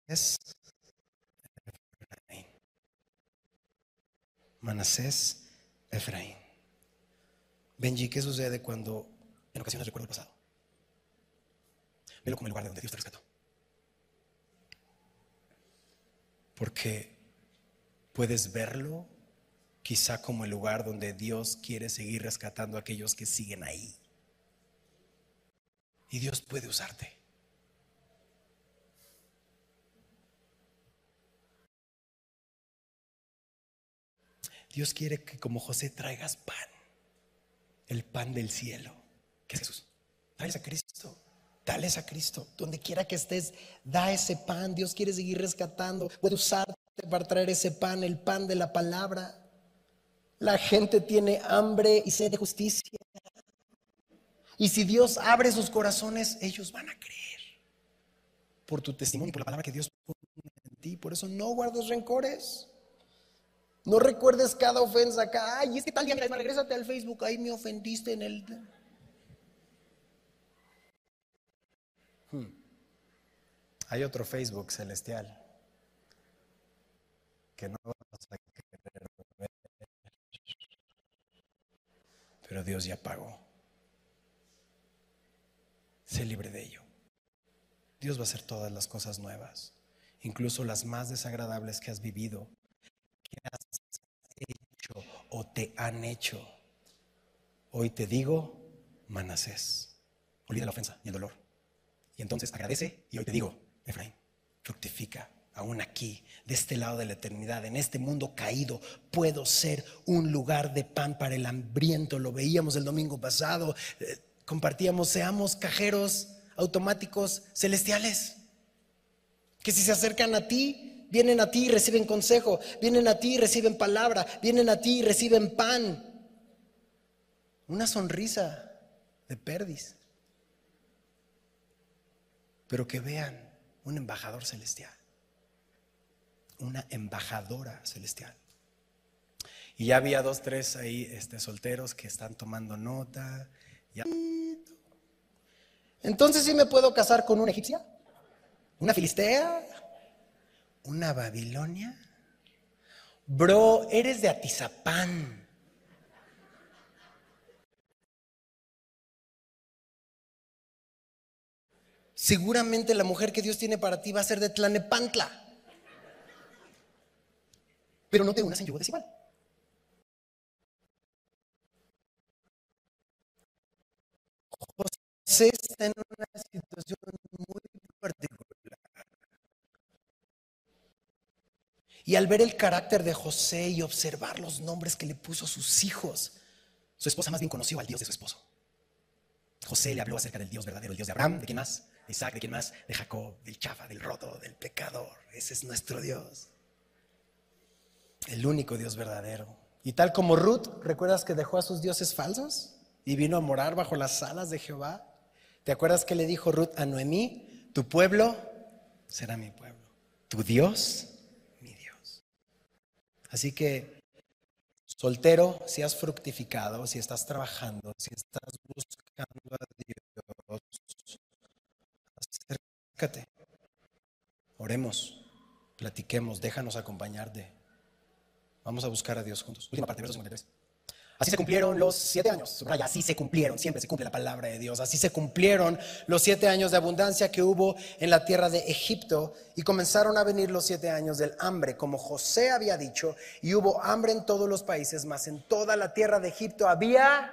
[SPEAKER 1] Manasés Efraín. Manasés Efraín. Benji, ¿qué sucede cuando en ocasiones recuerdo el pasado? Velo como el lugar de donde Dios te rescató. Porque puedes verlo quizá como el lugar donde Dios quiere seguir rescatando a aquellos que siguen ahí. Y Dios puede usarte. Dios quiere que como José traigas pan, el pan del cielo, que es Jesús. Dales a Cristo, dales a Cristo. Donde quiera que estés, da ese pan. Dios quiere seguir rescatando. Puede usarte para traer ese pan, el pan de la palabra. La gente tiene hambre y sed de justicia. Y si Dios abre sus corazones, ellos van a creer por tu testimonio, por la palabra que Dios pone en ti. Por eso no guardes rencores. No recuerdes cada ofensa acá. Ay, es que tal día, al Facebook. Ahí me ofendiste en el. Hmm. Hay otro Facebook celestial que no vas a pero Dios ya pagó. Sé libre de ello. Dios va a hacer todas las cosas nuevas, incluso las más desagradables que has vivido, has hecho o te han hecho. Hoy te digo, Manasés, olvida la ofensa y el dolor. Y entonces agradece y hoy te digo, Efraín, fructifica aún aquí, de este lado de la eternidad, en este mundo caído, puedo ser un lugar de pan para el hambriento. Lo veíamos el domingo pasado, eh, compartíamos, seamos cajeros automáticos celestiales, que si se acercan a ti, vienen a ti y reciben consejo, vienen a ti y reciben palabra, vienen a ti y reciben pan. Una sonrisa de perdiz. Pero que vean un embajador celestial una embajadora celestial. Y ya había dos, tres ahí este, solteros que están tomando nota. Entonces sí me puedo casar con una egipcia, una filistea, una babilonia. Bro, eres de Atizapán. Seguramente la mujer que Dios tiene para ti va a ser de Tlanepantla. Pero no te unas en yugo desigual. José está en una situación muy particular. Y al ver el carácter de José y observar los nombres que le puso sus hijos, su esposa más bien conoció al Dios de su esposo. José le habló acerca del Dios verdadero, el Dios de Abraham, ¿de quién más? De Isaac, ¿de quién más? De Jacob, del chafa, del roto, del pecador. Ese es nuestro Dios. El único Dios verdadero. Y tal como Ruth, ¿recuerdas que dejó a sus dioses falsos y vino a morar bajo las alas de Jehová? ¿Te acuerdas que le dijo Ruth a Noemí? Tu pueblo será mi pueblo. Tu Dios Así que, soltero, si has fructificado, si estás trabajando, si estás buscando a Dios, acércate. Oremos, platiquemos, déjanos acompañarte. Vamos a buscar a Dios juntos. Última parte, verso 53. Así se cumplieron los siete años. Subraya, así se cumplieron. Siempre se cumple la palabra de Dios. Así se cumplieron los siete años de abundancia que hubo en la tierra de Egipto. Y comenzaron a venir los siete años del hambre, como José había dicho. Y hubo hambre en todos los países, mas en toda la tierra de Egipto había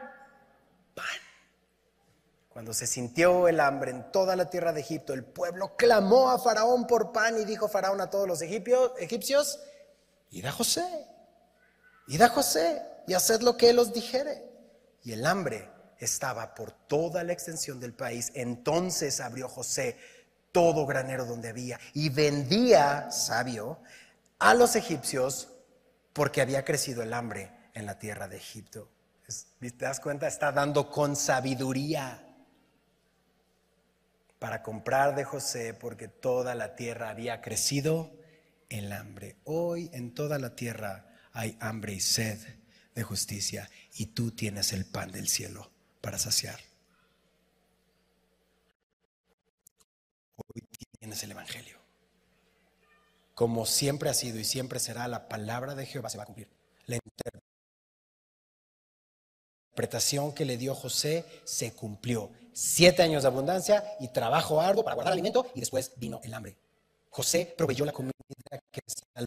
[SPEAKER 1] pan. Cuando se sintió el hambre en toda la tierra de Egipto, el pueblo clamó a Faraón por pan y dijo Faraón a todos los egipcios, egipcios a José, id a José y haced lo que él os dijere. Y el hambre estaba por toda la extensión del país. Entonces abrió José todo granero donde había y vendía, sabio, a los egipcios porque había crecido el hambre en la tierra de Egipto. ¿Te das cuenta? Está dando con sabiduría para comprar de José porque toda la tierra había crecido el hambre. Hoy en toda la tierra hay hambre y sed de justicia y tú tienes el pan del cielo para saciar. Hoy tienes el Evangelio. Como siempre ha sido y siempre será, la palabra de Jehová se va a cumplir. La interpretación que le dio José se cumplió. Siete años de abundancia y trabajo arduo para guardar alimento y después vino el hambre. José proveyó la comida que salvó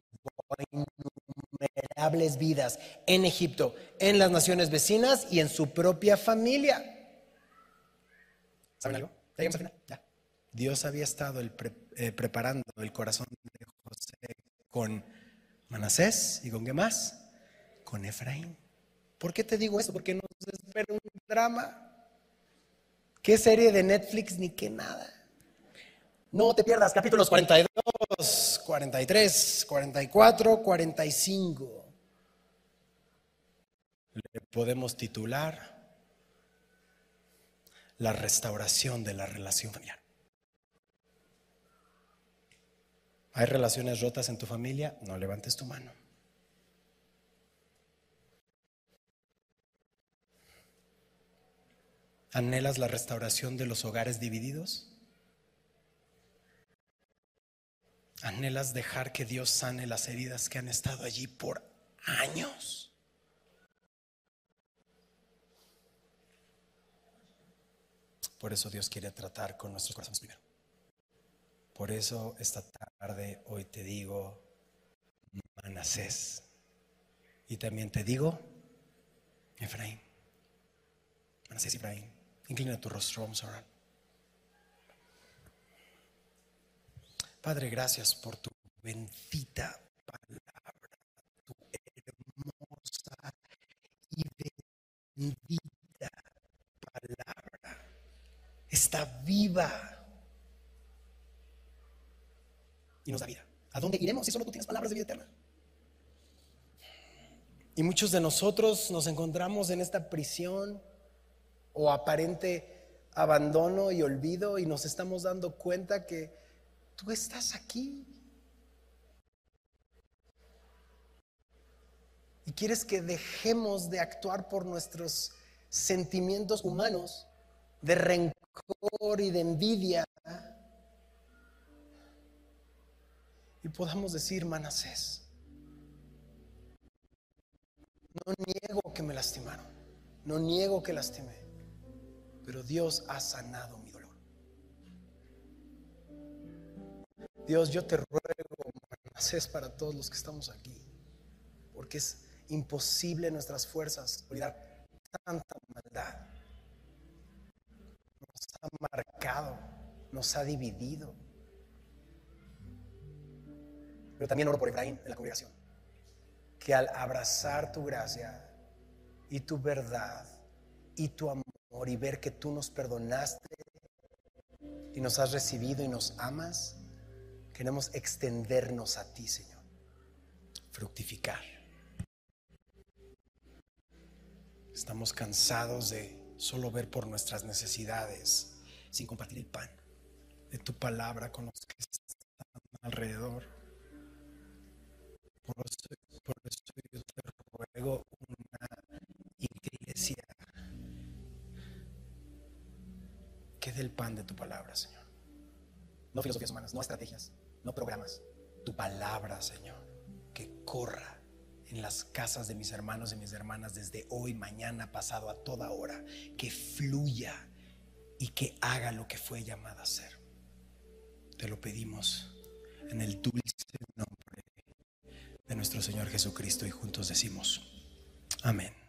[SPEAKER 1] vidas en Egipto, en las naciones vecinas y en su propia familia. ¿Saben algo? Ya Dios había estado eh, preparando el corazón de José con Manasés y con qué más? Con Efraín. ¿Por qué te digo eso? Porque nos espera un drama. ¿Qué serie de Netflix ni qué nada? No te pierdas capítulos 42, 43, 44, 45 le podemos titular la restauración de la relación familiar. ¿Hay relaciones rotas en tu familia? No levantes tu mano. ¿Anhelas la restauración de los hogares divididos? ¿Anhelas dejar que Dios sane las heridas que han estado allí por años? Por eso Dios quiere tratar con nuestros corazones primero. Por eso esta tarde hoy te digo, Manasés. Y también te digo, Efraín. Manasés Efraín. Inclina tu rostro, vamos a orar. Padre, gracias por tu bendita palabra, tu hermosa y bendita está viva. Y nos da vida. ¿A dónde iremos si solo tú tienes palabras de vida eterna? Y muchos de nosotros nos encontramos en esta prisión o aparente abandono y olvido y nos estamos dando cuenta que tú estás aquí. Y quieres que dejemos de actuar por nuestros sentimientos humanos de rencor y de envidia. Y podamos decir, Manasés, no niego que me lastimaron, no niego que lastimé, pero Dios ha sanado mi dolor. Dios, yo te ruego, Manasés, para todos los que estamos aquí, porque es imposible nuestras fuerzas olvidar tanta maldad. Nos ha marcado, nos ha dividido. Pero también oro por Efraín en la congregación, que al abrazar tu gracia y tu verdad y tu amor y ver que tú nos perdonaste y nos has recibido y nos amas, queremos extendernos a ti, Señor, fructificar. Estamos cansados de solo ver por nuestras necesidades sin compartir el pan de tu palabra con los que están alrededor. Por eso, por eso yo te ruego una iglesia que dé el pan de tu palabra, Señor. No filosofías humanas, no estrategias, no programas. Tu palabra, Señor, que corra en las casas de mis hermanos y mis hermanas desde hoy, mañana, pasado, a toda hora. Que fluya y que haga lo que fue llamada a hacer. Te lo pedimos en el dulce nombre de nuestro Señor Jesucristo y juntos decimos, amén.